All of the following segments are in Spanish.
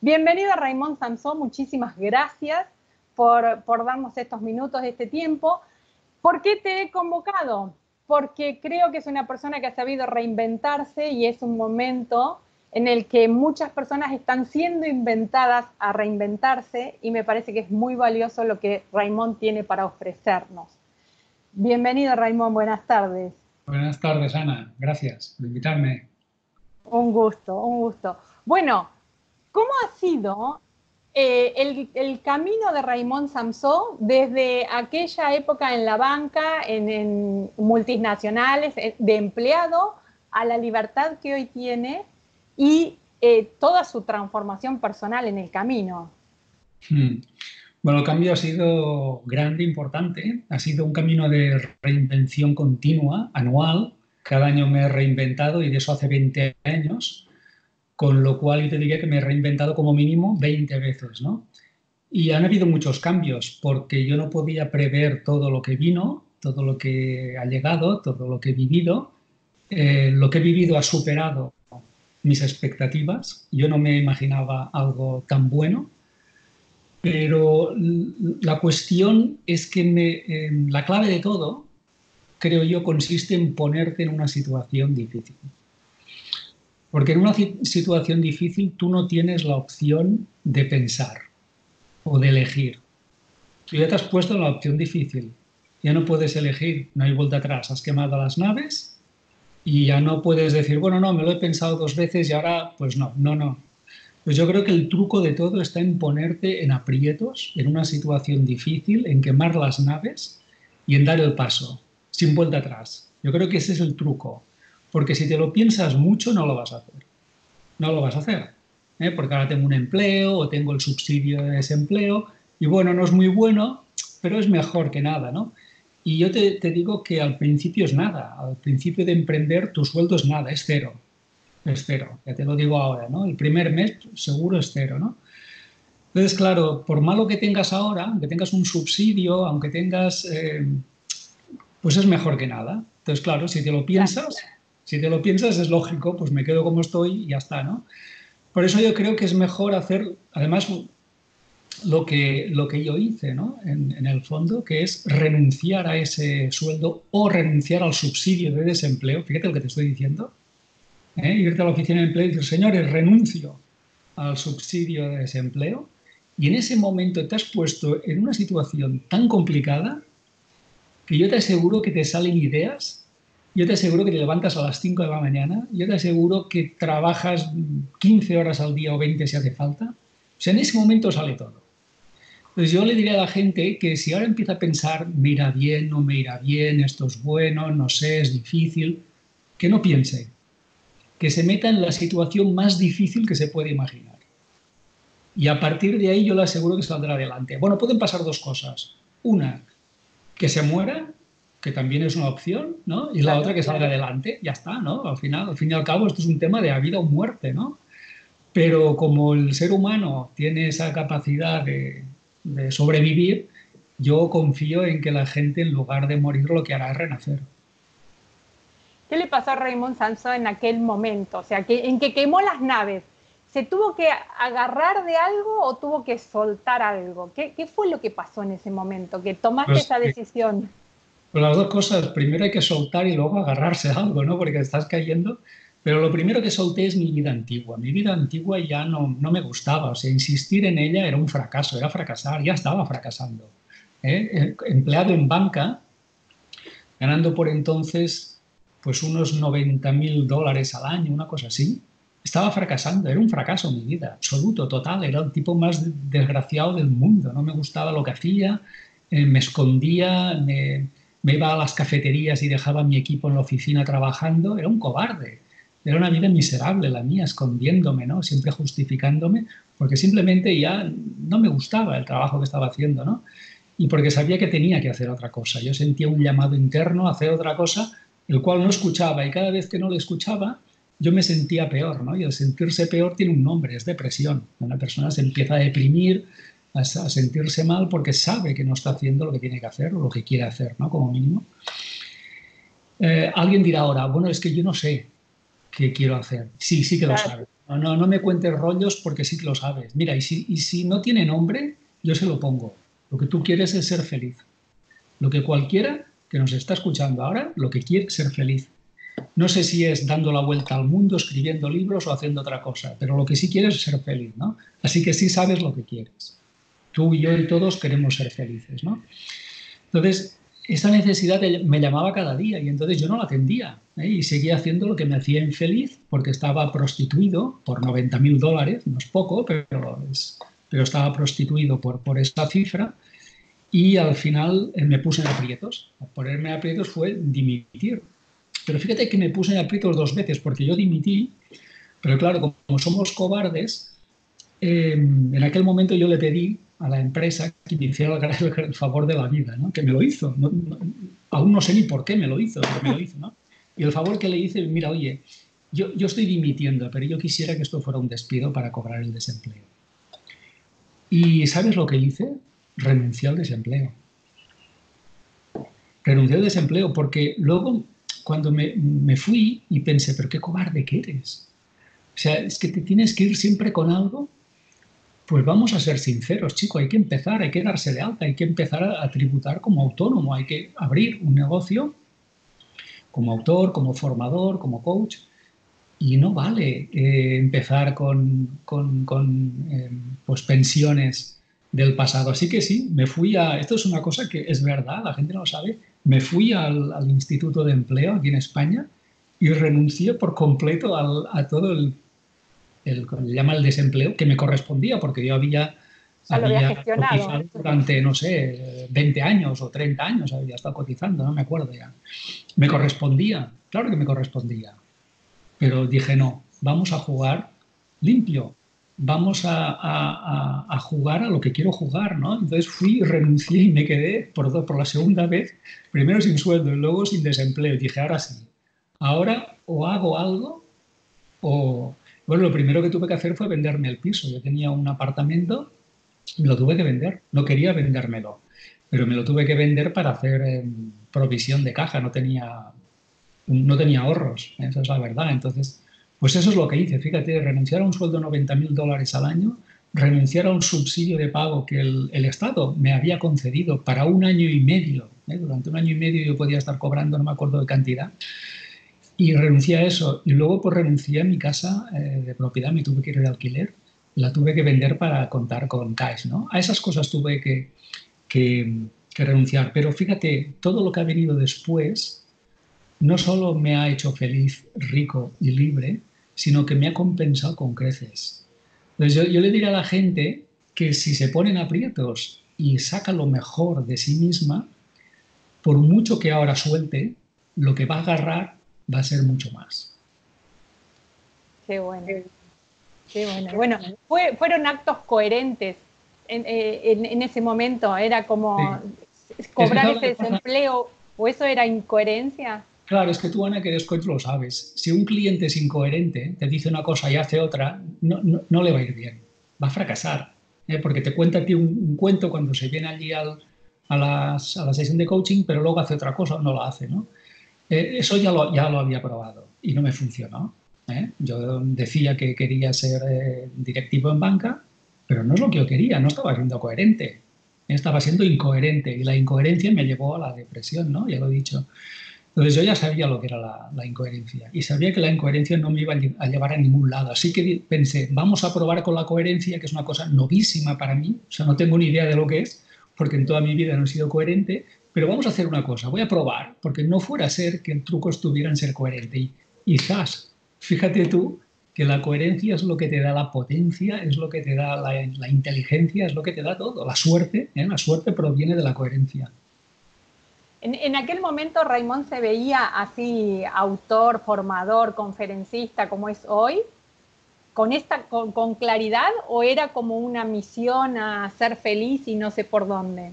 Bienvenido a Raymond Samson, muchísimas gracias por, por darnos estos minutos, este tiempo. ¿Por qué te he convocado? Porque creo que es una persona que ha sabido reinventarse y es un momento en el que muchas personas están siendo inventadas a reinventarse y me parece que es muy valioso lo que Raymond tiene para ofrecernos. Bienvenido Raymond, buenas tardes. Buenas tardes Ana, gracias por invitarme. Un gusto, un gusto. Bueno, ¿cómo ha sido eh, el, camino de Raymond Samsó desde aquella época en la banca, en multinacionales, eh, de empleado, a la libertad que hoy tiene y eh, toda su transformación personal en el camino. Hmm. Bueno, el cambio ha sido grande, importante. Ha sido un camino de reinvención continua, anual. Cada año me he reinventado y de eso hace 20 años, con lo cual yo te diría que me he reinventado como mínimo 20 veces, ¿no? Y han habido muchos cambios porque yo no podía prever todo lo que vino, todo lo que ha llegado, todo lo que he vivido. Eh, lo que he vivido ha superado mis expectativas. Yo no me imaginaba algo tan bueno, pero la cuestión es que me, la clave de todo, creo yo, consiste en ponerte en una situación difícil. Porque en una situación difícil tú no tienes la opción de pensar o de elegir. Tú ya te has puesto en la opción difícil. Ya no puedes elegir, no hay vuelta atrás. Has quemado las naves y ya no puedes decir, bueno, no, me lo he pensado dos veces y ahora, pues no, no, no. Pues yo creo que el truco de todo está en ponerte en aprietos, en una situación difícil, en quemar las naves y en dar el paso, sin vuelta atrás. Yo creo que ese es el truco, porque si te lo piensas mucho no lo vas a hacer. No lo vas a hacer, ¿eh? porque ahora tengo un empleo o tengo el subsidio de desempleo y bueno, no es muy bueno, pero es mejor que nada, ¿no? Y yo te, digo que al principio es nada, al principio de emprender tu sueldo es nada, es cero, es cero, ya te lo digo ahora, ¿no? El primer mes seguro es cero, ¿no? Entonces, claro, por malo que tengas ahora, aunque tengas un subsidio, aunque tengas, eh, pues es mejor que nada. Entonces, claro, si te lo piensas, si te lo piensas es lógico, pues me quedo como estoy y ya está, ¿no? Por eso yo creo que es mejor hacer, además, lo que, lo que yo hice ¿no? en, el fondo, que es renunciar a ese sueldo o renunciar al subsidio de desempleo. Fíjate lo que te estoy diciendo. ¿eh? Irte a la oficina de empleo y decir, señores, renuncio al subsidio de desempleo. Y en ese momento te has puesto en una situación tan complicada que yo te aseguro que te salen ideas, yo te aseguro que te levantas a las 5 de la mañana, yo te aseguro que trabajas 15 horas al día o 20 si hace falta. O sea, en ese momento sale todo. Pues yo le diría a la gente que si ahora empieza a pensar, me irá bien, no me irá bien, esto es bueno, no sé, es difícil, que no piense, que se meta en la situación más difícil que se puede imaginar. Y a partir de ahí yo le aseguro que saldrá adelante. Bueno, pueden pasar dos cosas. Una, que se muera, que también es una opción, ¿no? Y la otra, que salga adelante, ya está, ¿no? Al final, al fin y al cabo, esto es un tema de vida o muerte, ¿no? Pero como el ser humano tiene esa capacidad de, de sobrevivir, yo confío en que la gente en lugar de morir lo que hará es renacer. ¿Qué le pasó a Raymond Sanson en aquel momento? O sea, que, en que quemó las naves. ¿Se tuvo que agarrar de algo o tuvo que soltar algo? ¿Qué, qué fue lo que pasó en ese momento? Que tomaste pues, esa decisión. Las dos cosas. Primero hay que soltar y luego agarrarse a algo, ¿no? Porque estás cayendo. Pero lo primero que solté es mi vida antigua. Mi vida antigua ya no, no me gustaba, o sea, insistir en ella era un fracaso, era fracasar, ya estaba fracasando. Eh, empleado en banca, ganando por entonces pues unos 90 mil dólares al año, una cosa así, estaba fracasando, era un fracaso mi vida, absoluto, total, era el tipo más desgraciado del mundo, no me gustaba lo que hacía, eh, me escondía, me, me iba a las cafeterías y dejaba a mi equipo en la oficina trabajando, era un cobarde. Era una vida miserable la mía, escondiéndome, ¿no? Siempre justificándome, porque simplemente ya no me gustaba el trabajo que estaba haciendo, ¿no? Y porque sabía que tenía que hacer otra cosa. Yo sentía un llamado interno a hacer otra cosa, el cual no escuchaba, y cada vez que no lo escuchaba, yo me sentía peor, ¿no? Y el sentirse peor tiene un nombre, es depresión. Una persona se empieza a deprimir, a, sentirse mal porque sabe que no está haciendo lo que tiene que hacer o lo que quiere hacer, ¿no? Como mínimo. Eh, alguien dirá ahora, bueno, es que yo no sé, que quiero hacer. Sí, sí que lo sabes. No, no, no, me cuentes rollos porque sí que lo sabes. Mira, y si, y si no tiene nombre, yo se lo pongo. Lo que tú quieres es ser feliz. Lo que cualquiera que nos está escuchando ahora, lo que quiere es ser feliz. No sé si es dando la vuelta al mundo, escribiendo libros o haciendo otra cosa, pero lo que sí quieres es ser feliz, ¿no? Así que sí sabes lo que quieres. Tú y yo y todos queremos ser felices, ¿no? Entonces, esa necesidad me llamaba cada día y entonces yo no la atendía ¿eh? y seguía haciendo lo que me hacía infeliz porque estaba prostituido por 90 mil dólares, no es poco, pero, pero estaba prostituido por, por esa cifra y al final eh, me puse en aprietos. Ponerme en aprietos fue dimitir. Pero fíjate que me puse en aprietos dos veces porque yo dimití, pero claro, como somos cobardes, em, en aquel momento yo le pedí a la empresa que me hiciera el, favor de la vida, ¿no? que me lo hizo. aún no sé ni por qué me lo hizo, pero me lo hizo. ¿no? Y el favor que le hice, mira, oye, yo, yo estoy dimitiendo, pero yo quisiera que esto fuera un despido para cobrar el desempleo. ¿Y sabes lo que hice? Renuncié al desempleo. Renuncié al desempleo porque luego cuando me, me, fui y pensé, pero qué cobarde que eres. O sea, es que te tienes que ir siempre con algo pues vamos a ser sinceros, chicos, hay que empezar, hay que darse de alta, hay que empezar a, tributar como autónomo, hay que abrir un negocio como autor, como formador, como coach, y no vale eh, empezar con, em, pues pensiones del pasado. Así que sí, me fui a, esto es una cosa que es verdad, la gente no lo sabe, me fui al, Instituto de Empleo aquí en España y renuncié por completo a todo el el, llama el desempleo, que me correspondía, porque yo había, había, cotizado durante, no sé, 20 años o 30 años, había estado cotizando, no me acuerdo ya. Me correspondía, claro que me correspondía, pero dije, no, vamos a jugar limpio, vamos a, a, jugar a lo que quiero jugar, ¿no? Entonces fui, renuncié y me quedé por, por la segunda vez, primero sin sueldo y luego sin desempleo. Y dije, ahora sí, ahora o hago algo o, bueno, lo primero que tuve que hacer fue venderme el piso. Yo tenía un apartamento, me lo tuve que vender. No quería vendérmelo, pero me lo tuve que vender para hacer em, provisión de caja. No tenía, no tenía ahorros, esa es la verdad. Entonces, pues eso es lo que hice. Fíjate, renunciar a un sueldo de 90 mil dólares al año, renunciar a un subsidio de pago que el, Estado me había concedido para un año y medio. ¿eh? Durante un año y medio yo podía estar cobrando, no me acuerdo de cantidad y renuncié a eso. Y luego pues renuncié a mi casa eh, de propiedad, me tuve que ir de alquiler, la tuve que vender para contar con cash, ¿no? A esas cosas tuve que, que, renunciar. Pero fíjate, todo lo que ha venido después no solo me ha hecho feliz, rico y libre, sino que me ha compensado con creces. Entonces yo, yo le diría a la gente que si se ponen aprietos y saca lo mejor de sí misma, por mucho que ahora suelte, lo que va a agarrar va a ser mucho más. Qué bueno. Qué bueno. Bueno, fueron actos coherentes eh, en, ese momento. Era como cobrar ese desempleo o eso era incoherencia. Claro, es que tú, Ana, que eres coach, lo sabes. Si un cliente es incoherente, te dice una cosa y hace otra, no, no, le va a ir bien. Va a fracasar. ¿eh? Porque te cuenta a ti un, cuento cuando se viene allí al, a, las, a la sesión de coaching, pero luego hace otra cosa o no la hace. ¿no? Eh, eso ya lo, ya lo había probado y no me funcionó. ¿eh? Yo decía que quería ser eh, directivo en banca, pero no es lo que yo quería, no estaba siendo coherente. Estaba siendo incoherente y la incoherencia me llevó a la depresión, ¿no? Ya lo he dicho. Entonces yo ya sabía lo que era la, la, incoherencia y sabía que la incoherencia no me iba a llevar a ningún lado. Así que pensé, vamos a probar con la coherencia, que es una cosa novísima para mí. O sea, no tengo ni idea de lo que es, porque en toda mi vida no he sido coherente, pero vamos a hacer una cosa, voy a probar, porque no fuera a ser que el truco estuviera en ser coherente. Y quizás, fíjate tú, que la coherencia es lo que te da la potencia, es lo que te da la, inteligencia, es lo que te da todo. La suerte, ¿eh? la suerte proviene de la coherencia. En, aquel momento Raymond se veía así autor, formador, conferencista como es hoy, con, esta, con claridad o era como una misión a ser feliz y no sé por dónde.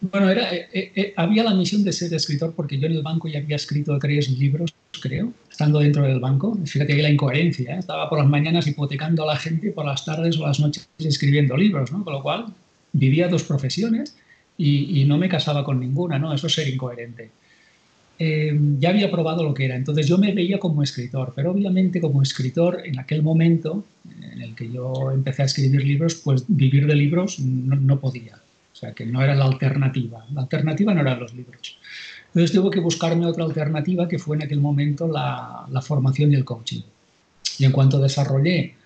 Bueno, era, eh, eh, eh, había la misión de ser escritor porque yo en el banco ya había escrito tres libros, creo, estando dentro del banco. Fíjate que la incoherencia, estaba por las mañanas hipotecando a la gente y por las tardes o las noches escribiendo libros, ¿no? Con lo cual vivía dos profesiones y, no me casaba con ninguna, ¿no? Eso es ser incoherente. ya había probado lo que era. Entonces yo me veía como escritor, pero obviamente como escritor en aquel momento en el que yo empecé a escribir libros, pues vivir de libros no, podía. Sea, que no era la alternativa. La alternativa no eran los libros. Entonces tuve que buscarme otra alternativa que fue en aquel momento la, formación y el coaching. Y en cuanto desarrollé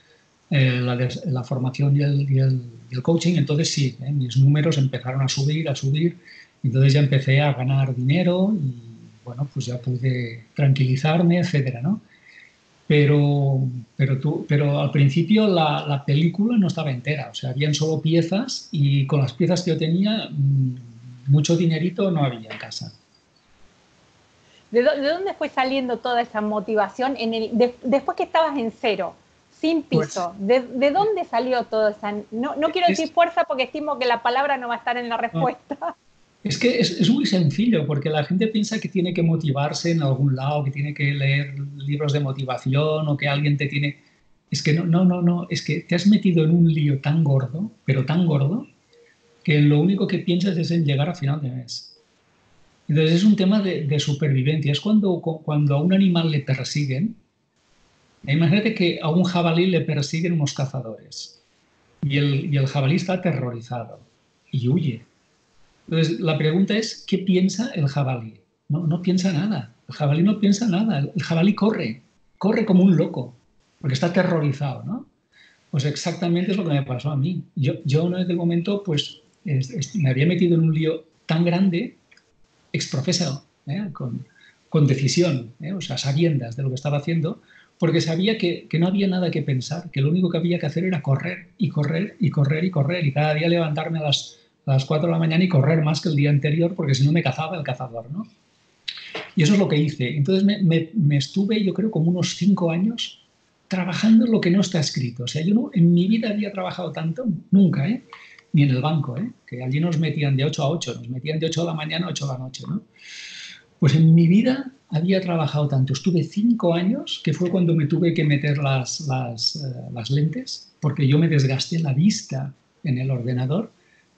eh, la, formación y el, coaching, entonces sí, eh, mis números empezaron a subir, a subir. Entonces ya empecé a ganar dinero y bueno, pues ya pude tranquilizarme, etcétera, ¿no? Pero, pero, tú, pero al principio la, la, película no estaba entera, o sea, habían solo piezas y con las piezas que yo tenía, mm, mucho dinerito no había en casa. ¿De, dónde fue saliendo toda esa motivación en el, después que estabas en cero, sin pues piso? ¿de, dónde salió toda esa...? No, no quiero decir fuerza porque estimo que la palabra no va a estar en la respuesta. Es que es, muy sencillo, porque la gente piensa que tiene que motivarse en algún lado, que tiene que leer libros de motivación o que alguien te tiene... Es que no, no, no, no, es que te has metido en un lío tan gordo, pero tan gordo, que lo único que piensas es en llegar a final de mes. Entonces es un tema de, supervivencia. Es cuando, cuando a un animal le persiguen, imagínate que a un jabalí le persiguen unos cazadores y el, y el jabalí está aterrorizado y huye entonces, la pregunta es, ¿qué piensa el jabalí? No, no piensa nada. El jabalí no piensa nada. El jabalí corre, corre como un loco, porque está aterrorizado, ¿no? Pues exactamente es lo que me pasó a mí. Yo, yo en aquel momento, pues, me había metido en un lío tan grande, exprofesado, ¿eh? con, con, decisión, ¿eh? o sea, sabiendas de lo que estaba haciendo, porque sabía que, que, no había nada que pensar, que lo único que había que hacer era correr y correr y correr y correr y cada día levantarme a las a las 4 de la mañana y correr más que el día anterior porque si no me cazaba el cazador, ¿no? Y eso es lo que hice. Entonces me, estuve, yo creo, como unos 5 años trabajando en lo que no está escrito. O sea, yo no, en mi vida había trabajado tanto, nunca, ¿eh? Ni en el banco, ¿eh? Que allí nos metían de 8 a 8, nos metían de 8 de la mañana a 8 de la noche, ¿no? Pues en mi vida había trabajado tanto. Estuve 5 años, que fue cuando me tuve que meter las, las, eh, las lentes, porque yo me desgasté la vista en el ordenador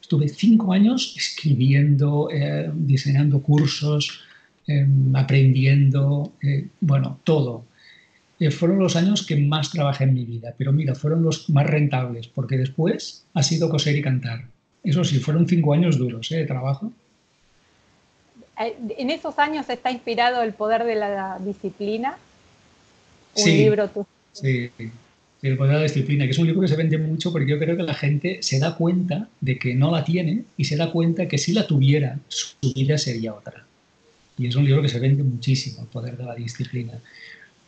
Estuve cinco años escribiendo, eh, diseñando cursos, em, aprendiendo, eh, bueno, todo. Eh, fueron los años que más trabajé en mi vida, pero mira, fueron los más rentables, porque después ha sido coser y cantar. Eso sí, fueron cinco años duros de trabajo. En esos años está inspirado el poder de la disciplina. Un libro tú. Sí, el poder de la disciplina, que es un libro que se vende mucho porque yo creo que la gente se da cuenta de que no la tiene y se da cuenta que si la tuviera, su vida sería otra. Y es un libro que se vende muchísimo, el poder de la disciplina.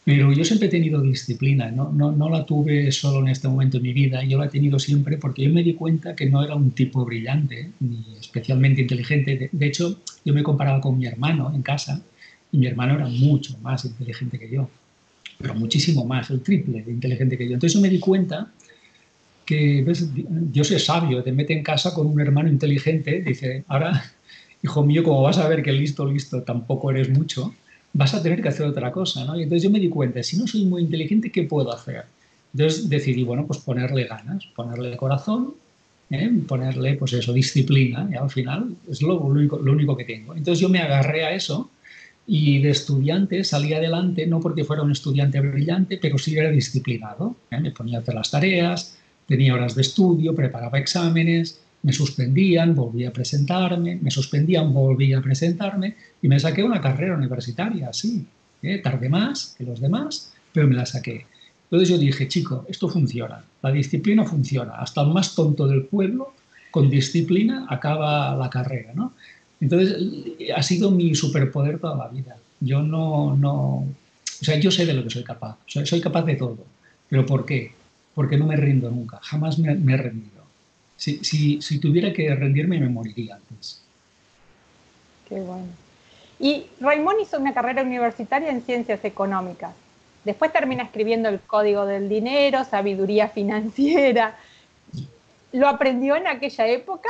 Pero yo siempre he tenido disciplina, no, no, no, la tuve solo en este momento en mi vida, yo la he tenido siempre porque yo me di cuenta que no era un tipo brillante ni especialmente inteligente. De, de hecho, yo me comparaba con mi hermano en casa y mi hermano era mucho más inteligente que yo pero muchísimo más, el triple de inteligente que yo. Entonces yo me di cuenta que, ¿ves? Dios es sabio, te mete en casa con un hermano inteligente, dice, ahora, hijo mío, como vas a ver que listo, listo, tampoco eres mucho, vas a tener que hacer otra cosa, ¿no? Y entonces yo me di cuenta, si no soy muy inteligente, ¿qué puedo hacer? Entonces decidí, bueno, pues ponerle ganas, ponerle corazón, ¿eh? ponerle, pues eso, disciplina, y al final es único, lo único que tengo. Entonces yo me agarré a eso y de estudiante salí adelante, no porque fuera un estudiante brillante, pero sí era disciplinado. ¿eh? Me ponía a hacer las tareas, tenía horas de estudio, preparaba exámenes, me suspendían, volvía a presentarme, me suspendían, volvía a presentarme y me saqué una carrera universitaria, sí. ¿eh? Tardé más que los demás, pero me la saqué. Entonces yo dije, chico, esto funciona, la disciplina funciona, hasta el más tonto del pueblo con disciplina acaba la carrera, ¿no? Entonces, ha sido mi superpoder toda la vida. Yo no, no, o sea, yo sé de lo que soy capaz, soy, capaz de todo. ¿Pero por qué? Porque no me rindo nunca, jamás me, he rendido. Si, si, si, tuviera que rendirme, me moriría antes. Qué bueno. Y Raimón hizo una carrera universitaria en ciencias económicas. Después termina escribiendo el Código del Dinero, Sabiduría Financiera. ¿Lo aprendió en aquella época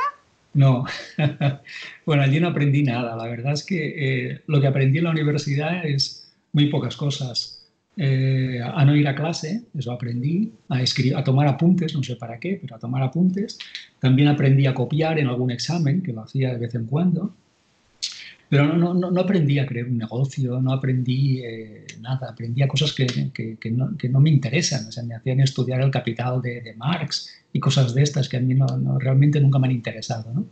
no, bueno, allí no aprendí nada. La verdad es que eh, lo que aprendí en la universidad es muy pocas cosas. Eh, a no ir a clase, eso aprendí, a, escribir, a tomar apuntes, no sé para qué, pero a tomar apuntes. También aprendí a copiar en algún examen, que lo hacía de vez en cuando. Pero no, no, no, aprendí a crear un negocio, no aprendí eh, nada, aprendí a cosas que, que, que, no, que, no, me interesan. O sea, me hacían estudiar el capital de, de Marx y cosas de estas que a mí no, realmente nunca me han interesado. ¿no?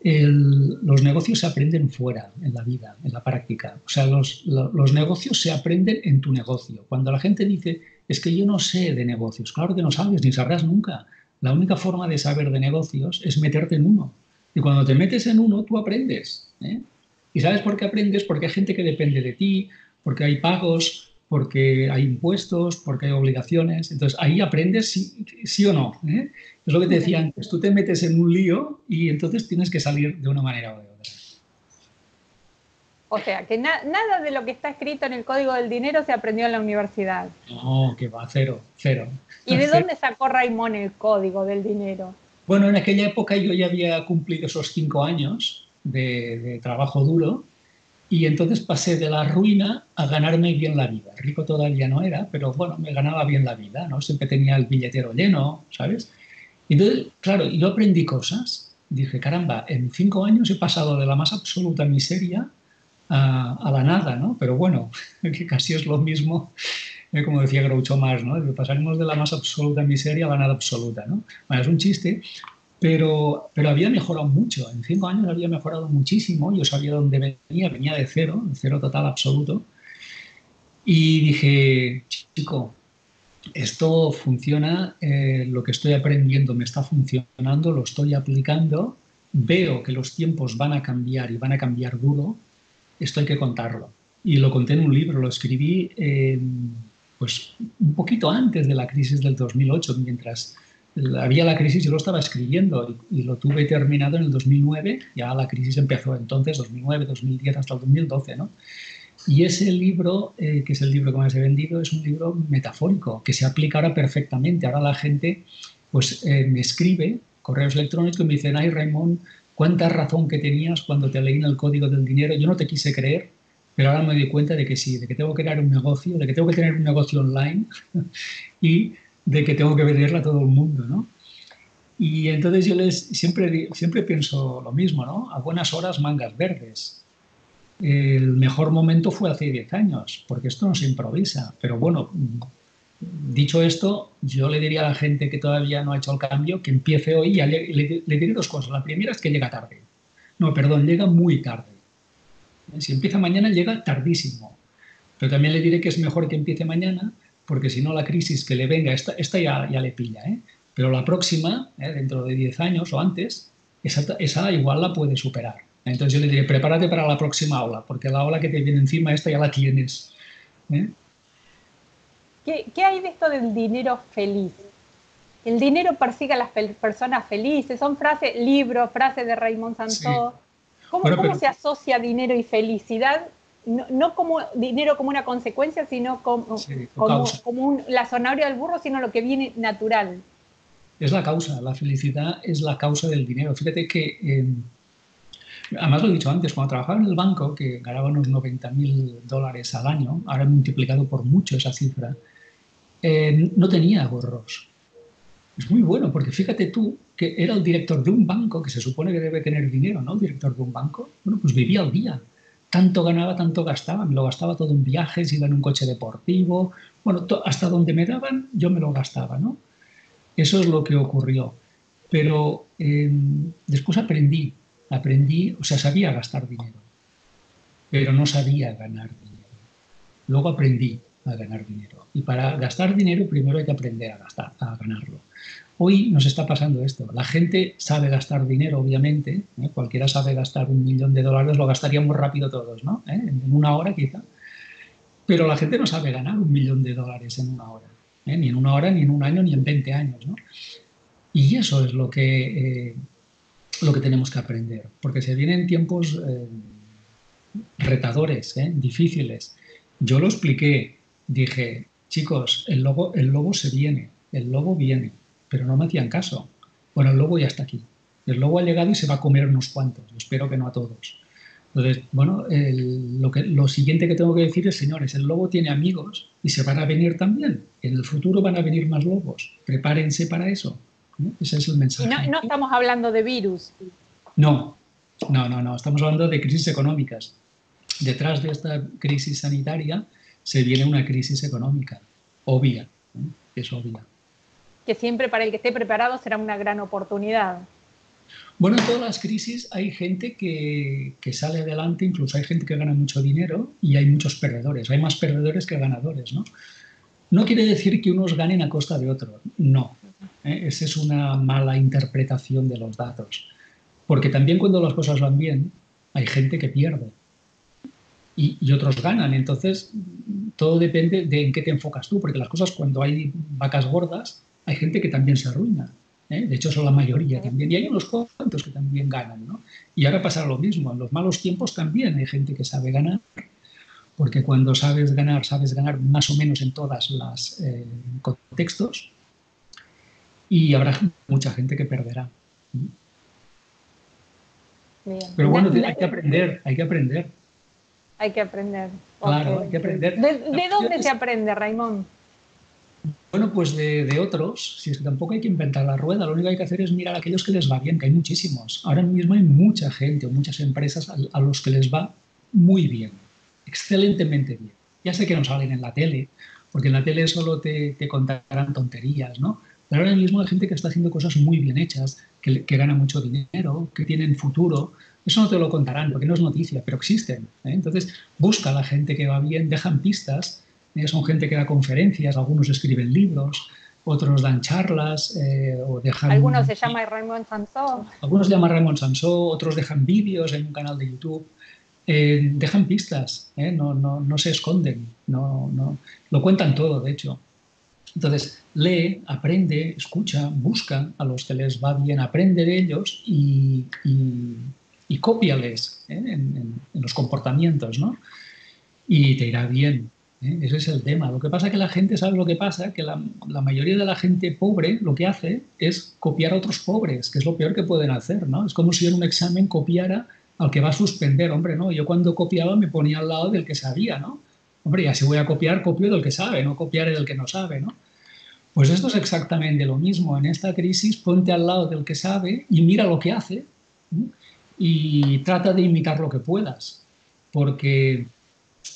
El, los negocios se aprenden fuera, en la vida, en la práctica. O sea, los, los, negocios se aprenden en tu negocio. Cuando la gente dice, es que yo no sé de negocios, claro que no sabes, ni sabrás nunca. La única forma de saber de negocios es meterte en uno. Y cuando te metes en uno, tú aprendes. ¿eh? ¿Y sabes por qué aprendes? Porque hay gente que depende de ti, porque hay pagos, porque hay impuestos, porque hay obligaciones. Entonces ahí aprendes sí, sí o no. ¿eh? Es lo que te decía antes, tú te metes en un lío y entonces tienes que salir de una manera o de otra. O sea, que nada de lo que está escrito en el Código del Dinero se aprendió en la universidad. No, que va, cero, cero. ¿Y de dónde sacó Raimón el Código del Dinero? Bueno, en aquella época yo ya había cumplido esos cinco años de, trabajo duro y entonces pasé de la ruina a ganarme bien la vida. Rico todavía no era, pero bueno, me ganaba bien la vida, ¿no? Siempre tenía el billetero lleno, ¿sabes? Entonces, claro, yo aprendí cosas. Dije, caramba, en cinco años he pasado de la más absoluta miseria a, a la nada, ¿no? Pero bueno, que casi es lo mismo, eh, como decía Groucho Marx, ¿no? Pasaremos de la más absoluta miseria a la nada absoluta, ¿no? Bueno, es un chiste, pero, pero había mejorado mucho. En cinco años había mejorado muchísimo. Yo sabía dónde venía, venía de cero, de cero total absoluto. Y dije, chico, esto funciona, eh, lo que estoy aprendiendo me está funcionando, lo estoy aplicando, veo que los tiempos van a cambiar y van a cambiar duro, esto hay que contarlo. Y lo conté en un libro, lo escribí eh, pues un poquito antes de la crisis del 2008, mientras había la crisis, yo lo estaba escribiendo y, y, lo tuve terminado en el 2009, ya la crisis empezó entonces, 2009, 2010 hasta el 2012, ¿no? Y ese libro, eh, que es el libro que más he vendido, es un libro metafórico, que se aplica ahora perfectamente. Ahora la gente pues, eh, me escribe correos electrónicos y me dicen, ay Raymond, cuánta razón que tenías cuando te leí en el código del dinero. Yo no te quise creer, pero ahora me doy cuenta de que sí, de que tengo que crear un negocio, de que tengo que tener un negocio online y de que tengo que venderla a todo el mundo, ¿no? Y entonces yo les siempre, siempre pienso lo mismo, ¿no? A buenas horas mangas verdes el mejor momento fue hace 10 años, porque esto no se improvisa. Pero bueno, dicho esto, yo le diría a la gente que todavía no ha hecho el cambio que empiece hoy y le, le, diré dos cosas. La primera es que llega tarde. No, perdón, llega muy tarde. Si empieza mañana, llega tardísimo. Pero también le diré que es mejor que empiece mañana, porque si no la crisis que le venga, esta, esta ya, ya, le pilla. ¿eh? Pero la próxima, ¿eh? dentro de 10 años o antes, esa, esa igual la puede superar. Entonces yo le diré, prepárate para la próxima ola, porque la ola que te viene encima, esta ya la tienes. ¿eh? ¿Qué, ¿Qué, hay de esto del dinero feliz? El dinero persigue a las personas felices, son frases, libros, frases de Raymond Santó. Sí. ¿Cómo, bueno, ¿cómo se asocia dinero y felicidad? No, no, como dinero como una consecuencia, sino como, sí, como, como un, la zanahoria del burro, sino lo que viene natural. Es la causa, la felicidad es la causa del dinero. Fíjate que... Eh, Además, lo he dicho antes, cuando trabajaba en el banco, que ganaba unos 90.000 dólares al año, ahora he multiplicado por mucho esa cifra, eh, no tenía ahorros. Es muy bueno, porque fíjate tú que era el director de un banco, que se supone que debe tener dinero, ¿no? El director de un banco. Bueno, pues vivía al día. Tanto ganaba, tanto gastaba. Me lo gastaba todo en viajes, iba en un coche deportivo. Bueno, hasta donde me daban, yo me lo gastaba, ¿no? Eso es lo que ocurrió. Pero eh, después aprendí aprendí, o sea, sabía gastar dinero, pero no sabía ganar dinero. Luego aprendí a ganar dinero. Y para gastar dinero primero hay que aprender a, gastar, a ganarlo. Hoy nos está pasando esto. La gente sabe gastar dinero, obviamente. ¿eh? Cualquiera sabe gastar un millón de dólares, lo gastaríamos rápido todos, ¿no? ¿Eh? En una hora quizá. Pero la gente no sabe ganar un millón de dólares en una hora. ¿eh? Ni en una hora, ni en un año, ni en 20 años, ¿no? Y eso es lo que lo que tenemos que aprender, porque se vienen tiempos retadores, difíciles. Yo lo expliqué, dije, chicos, el lobo, el lobo se viene, el lobo viene, pero no me hacían caso. Bueno, el lobo ya está aquí. El lobo ha llegado y se va a comer unos cuantos, espero que no a todos. Entonces, bueno, el, lo, que, lo siguiente que tengo que decir es, señores, el lobo tiene amigos y se van a venir también. En el futuro van a venir más lobos. Prepárense para eso. Ese es el mensaje. No, no, estamos hablando de virus. No, No, no, no, estamos hablando de crisis económicas. Detrás de esta crisis sanitaria se viene una crisis económica, obvia, es obvia. Que siempre para el que esté preparado será una gran oportunidad. Bueno, en todas las crisis hay gente que, sale adelante, incluso hay gente que gana mucho dinero y hay muchos perdedores. Hay más perdedores que ganadores, ¿no? No quiere decir que unos ganen a costa de otros, no. ¿eh? Esa es una mala interpretación de los datos. Porque también cuando las cosas van bien, hay gente que pierde y, y, otros ganan. Entonces, todo depende de en qué te enfocas tú, porque las cosas cuando hay vacas gordas, hay gente que también se arruina. ¿eh? De hecho, son la mayoría también. Y hay unos cuantos que también ganan. ¿no? Y ahora pasa lo mismo. En los malos tiempos también hay gente que sabe ganar, porque cuando sabes ganar, sabes ganar más o menos en todos los eh, contextos. Y habrá mucha gente que perderá. Pero bueno, hay que aprender, hay que aprender. Hay que aprender. Claro, hay que aprender. ¿De, dónde se aprende, Raimón? Bueno, pues de, otros, si es que tampoco hay que inventar la rueda, lo único que hay que hacer es mirar a aquellos que les va bien, que hay muchísimos. Ahora mismo hay mucha gente o muchas empresas a, los que les va muy bien, excelentemente bien. Ya sé que no salen en la tele, porque en la tele solo te, te contarán tonterías, ¿no? Pero ahora mismo hay gente que está haciendo cosas muy bien hechas, que, que gana mucho dinero, que tienen futuro. Eso no te lo contarán porque no es noticia, pero existen. ¿eh? Entonces, busca a la gente que va bien, dejan pistas eh, son gente que da conferencias, algunos escriben libros, otros dan charlas eh, o dejan... Algunos se llama Raymond Sansó. Algunos se llaman Raymond Sansó, otros dejan vídeos en un canal de YouTube. Eh, dejan pistas, no, no, no, se esconden, no, no, lo cuentan todo, de hecho. Entonces, lee, aprende, escucha, busca a los que les va bien, aprende de ellos y, y, y cópiales en, en, los comportamientos, ¿no? Y te irá bien. ¿Eh? Ese es el tema. Lo que pasa es que la gente sabe lo que pasa, que la, mayoría de la gente pobre lo que hace es copiar a otros pobres, que es lo peor que pueden hacer, ¿no? Es como si en un examen copiara al que va a suspender, hombre, ¿no? Yo cuando copiaba me ponía al lado del que sabía, ¿no? Hombre, y si voy a copiar, copio del que sabe, no copiaré del que no sabe, ¿no? Pues esto es exactamente lo mismo. En esta crisis ponte al lado del que sabe y mira lo que hace y trata de imitar lo que puedas, porque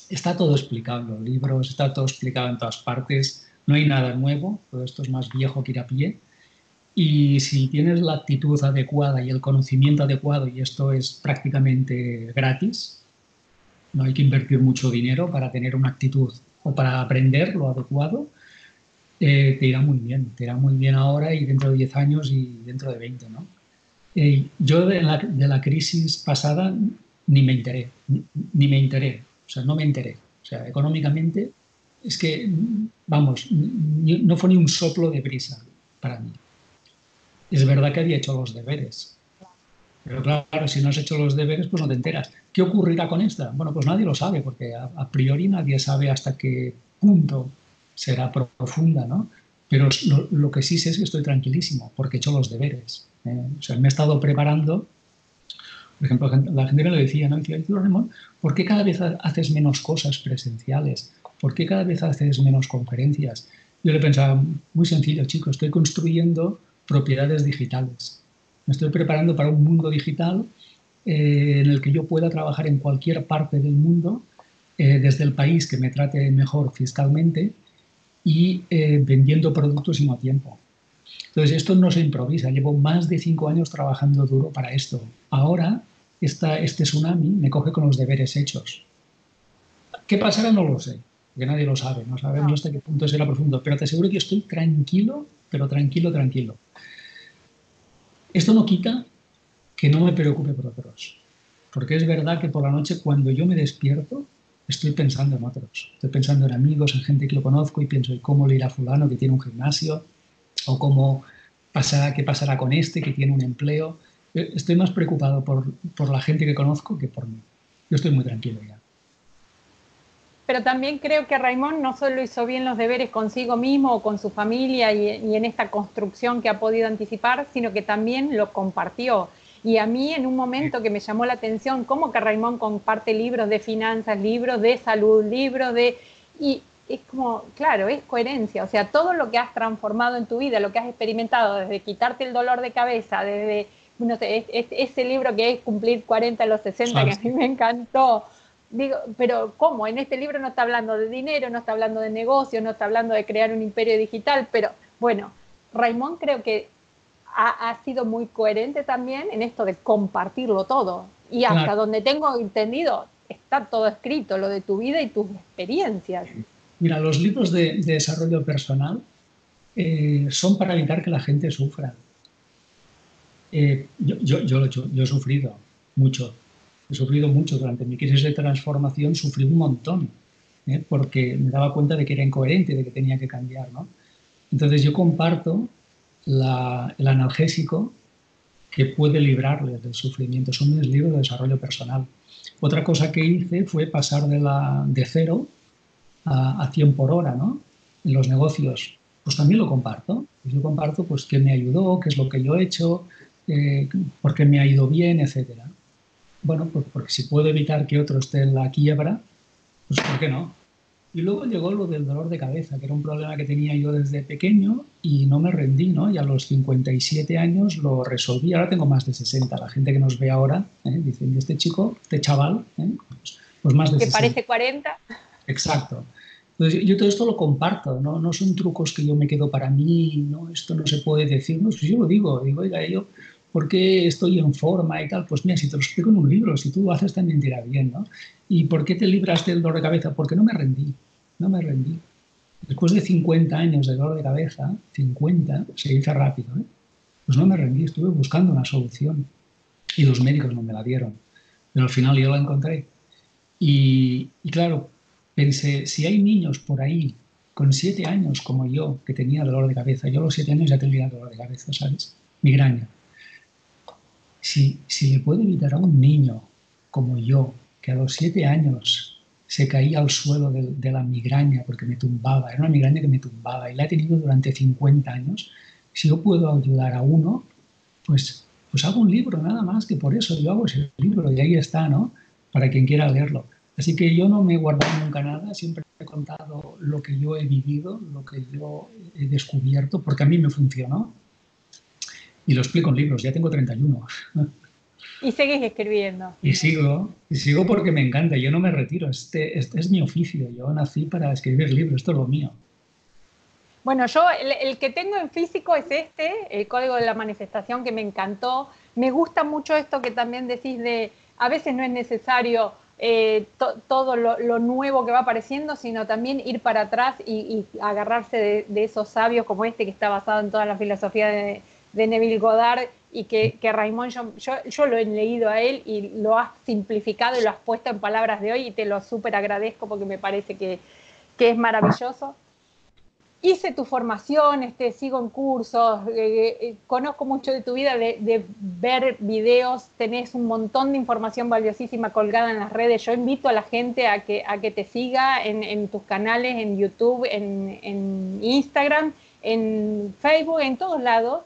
está todo explicado los libros, está todo explicado en todas partes, no hay nada nuevo, todo esto es más viejo que ir a pie. Y si tienes la actitud adecuada y el conocimiento adecuado, y esto es prácticamente gratis, no hay que invertir mucho dinero para tener una actitud o para aprender lo adecuado, eh, te irá muy bien, te irá muy bien ahora y dentro de 10 años y dentro de 20, ¿no? Eh, yo de la, de la, crisis pasada ni me enteré, ni, ni me enteré. O sea, no me enteré. O sea, económicamente es que, vamos, no fue ni un soplo de brisa para mí. Es verdad que había hecho los deberes. Pero claro, si no has hecho los deberes, pues no te enteras. ¿Qué ocurrirá con esta? Bueno, pues nadie lo sabe, porque a, priori nadie sabe hasta qué punto será profunda, ¿no? Pero lo, que sí sé es que estoy tranquilísimo, porque he hecho los deberes. ¿eh? O sea, me he estado preparando por ejemplo, la gente me lo decía, ¿no? Decía, ¿por qué cada vez haces menos cosas presenciales? ¿Por qué cada vez haces menos conferencias? Yo le pensaba, muy sencillo, chicos, estoy construyendo propiedades digitales. Me estoy preparando para un mundo digital eh, en el que yo pueda trabajar en cualquier parte del mundo, eh, desde el país que me trate mejor fiscalmente y eh, vendiendo productos y no tiempo. Entonces, esto no se improvisa. Llevo más de cinco años trabajando duro para esto. Ahora, esta, este tsunami me coge con los deberes hechos. ¿Qué pasará? No lo sé, porque nadie lo sabe. No sabemos hasta qué punto será profundo. Pero te aseguro que estoy tranquilo, pero tranquilo, tranquilo. Esto no quita que no me preocupe por otros. Porque es verdad que por la noche, cuando yo me despierto, estoy pensando en otros. Estoy pensando en amigos, en gente que lo conozco y pienso, ¿y cómo le irá a fulano que tiene un gimnasio? O cómo pasará, qué pasará con este que tiene un empleo. Eh, estoy más preocupado por, por la gente que conozco que por mí. Yo estoy muy tranquilo ya. Pero también creo que Raimón no solo hizo bien los deberes consigo mismo o con su familia y, y, en esta construcción que ha podido anticipar, sino que también lo compartió. Y a mí en un momento que me llamó la atención, cómo que Raimón comparte libros de finanzas, libros de salud, libros de... Y es como, claro, es coherencia. O sea, todo lo que has transformado en tu vida, lo que has experimentado, desde quitarte el dolor de cabeza, desde no sé, ese libro que es cumplir 40 a los 60, que a mí me encantó. Digo, pero ¿cómo? En este libro no está hablando de dinero, no está hablando de negocio, no está hablando de crear un imperio digital, pero bueno, Raymond creo que ha, sido muy coherente también en esto de compartirlo todo. Y hasta donde tengo entendido, está todo escrito, lo de tu vida y tus experiencias. Mira, los libros de, desarrollo personal eh, son para evitar que la gente sufra. Eh, yo, yo, he sufrido mucho, he sufrido mucho durante mi crisis de transformación, sufrí un montón, ¿eh? porque me daba cuenta de que era incoherente, de que tenía que cambiar. ¿no? Entonces yo comparto el analgésico que puede librarles del sufrimiento. Son mis libros de desarrollo personal. Otra cosa que hice fue pasar de, la, de cero a, a 100 por hora ¿no? en los negocios. Pues también lo comparto. Pues yo comparto pues, qué me ayudó, qué es lo que yo he hecho, eh, por qué me ha ido bien, etc. Bueno, pues porque si puedo evitar que otro esté en la quiebra, pues ¿por qué no? Y luego llegó lo del dolor de cabeza, que era un problema que tenía yo desde pequeño y no me rendí, ¿no? Y a los 57 años lo resolví. Ahora tengo más de 60. La gente que nos ve ahora ¿eh? dice, este chico, este chaval, ¿eh? pues, pues, más de que parece 40. Exacto. Entonces, yo todo esto lo comparto, ¿no? No son trucos que yo me quedo para mí, ¿no? Esto no se puede decir. No, yo lo digo, digo, oiga, yo, ¿por qué estoy en forma y tal? Pues mira, si te lo explico en un libro, si tú lo haces también te bien, ¿no? ¿Y por qué te libras del dolor de cabeza? Porque no me rendí no me rendí. Después de 50 años de dolor de cabeza, 50, se dice rápido, ¿eh? pues no me rendí, estuve buscando una solución y los médicos no me la dieron, pero al final yo la encontré. Y, claro, pensé, si hay niños por ahí con 7 años como yo, que tenía dolor de cabeza, yo a los 7 años ya tenía dolor de cabeza, ¿sabes? Migraña. Si, si le puedo evitar a un niño como yo, que a los 7 años se caía al suelo de, la migraña porque me tumbaba, era una migraña que me tumbaba y la he tenido durante 50 años. Si yo puedo ayudar a uno, pues, pues hago un libro, nada más que por eso yo hago ese libro y ahí está, ¿no? Para quien quiera leerlo. Así que yo no me he guardado nunca nada, siempre he contado lo que yo he vivido, lo que yo he descubierto, porque a mí me funcionó. Y lo explico en libros, ya tengo 31. Y seguís escribiendo. Y sigo, y sigo porque me encanta, yo no me retiro, este, este es mi oficio, yo nací para escribir libros, esto es lo mío. Bueno, yo el, que tengo en físico es este, el código de la manifestación que me encantó. Me gusta mucho esto que también decís de, a veces no es necesario eh, todo lo, nuevo que va apareciendo, sino también ir para atrás y, agarrarse de, esos sabios como este que está basado en toda la filosofía de, Neville Goddard y que, que yo, yo, lo he leído a él y lo has simplificado y lo has puesto en palabras de hoy y te lo súper agradezco porque me parece que, que, es maravilloso. Hice tu formación, este, sigo en cursos, eh, eh, conozco mucho de tu vida, de, ver videos, tenés un montón de información valiosísima colgada en las redes. Yo invito a la gente a que, a que te siga en, tus canales, en YouTube, en, Instagram, en Facebook, en todos lados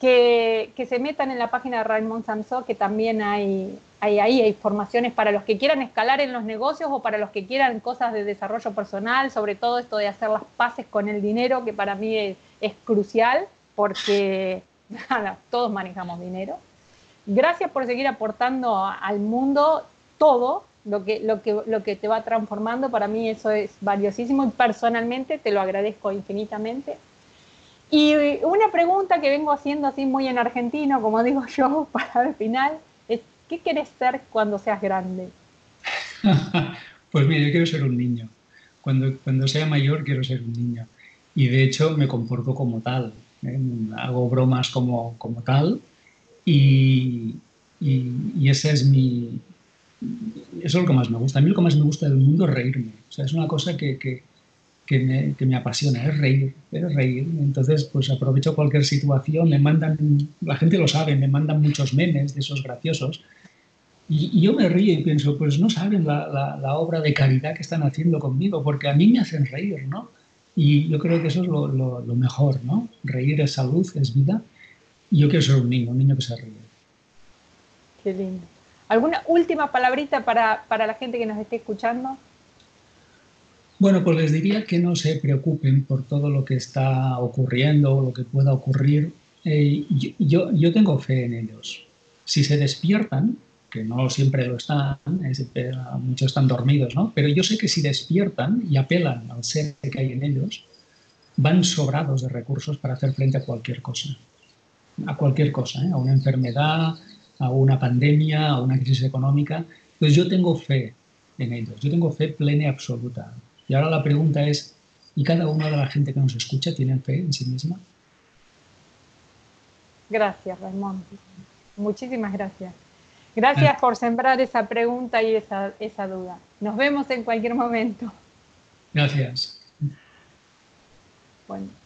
que, se metan en la página de Raymond Samso, que también hay, hay ahí hay formaciones para los que quieran escalar en los negocios o para los que quieran cosas de desarrollo personal, sobre todo esto de hacer las paces con el dinero, que para mí es, crucial, porque nada, todos manejamos dinero. Gracias por seguir aportando al mundo todo lo que, lo, que, lo que te va transformando. Para mí eso es valiosísimo y personalmente te lo agradezco infinitamente. Y una pregunta que vengo haciendo así muy en argentino, como digo yo, para el final, es, ¿qué quieres ser cuando seas grande? pues mira, yo quiero ser un niño. Cuando, cuando sea mayor quiero ser un niño. Y de hecho me comporto como tal. ¿eh? Hago bromas como, como tal. Y, y, ese es mi... Eso es lo que más me gusta. A mí lo que más me gusta del mundo es reírme. O sea, es una cosa que, que que me, que me, apasiona, es reír, es reír. Entonces, pues aprovecho cualquier situación, me mandan, la gente lo sabe, me mandan muchos memes de esos graciosos. Y, yo me río y pienso, pues no saben la, la, obra de caridad que están haciendo conmigo, porque a mí me hacen reír, ¿no? Y yo creo que eso es lo, lo, mejor, ¿no? Reír es salud, es vida. Y yo quiero ser un niño, un niño que se ríe. Qué lindo. ¿Alguna última palabrita para, para la gente que nos esté escuchando? Bueno, pues les diría que no se preocupen por todo lo que está ocurriendo o lo que pueda ocurrir. Eh, yo, yo, tengo fe en ellos. si se despiertan, que no siempre lo están, muchos están dormidos, ¿no? Pero yo sé que si despiertan y apelan al ser que hay en ellos, van sobrados de recursos para hacer frente a cualquier cosa. A cualquier cosa, ¿eh? a una enfermedad, a una pandemia, a una crisis económica. Entonces yo tengo fe en ellos, yo tengo fe plena y absoluta. Y ahora la pregunta es, ¿y cada una de la gente que nos escucha tiene fe en sí misma? Gracias, Raymond. Muchísimas gracias. Gracias por sembrar esa pregunta y esa, esa duda. Nos vemos en cualquier momento. Gracias. Bueno.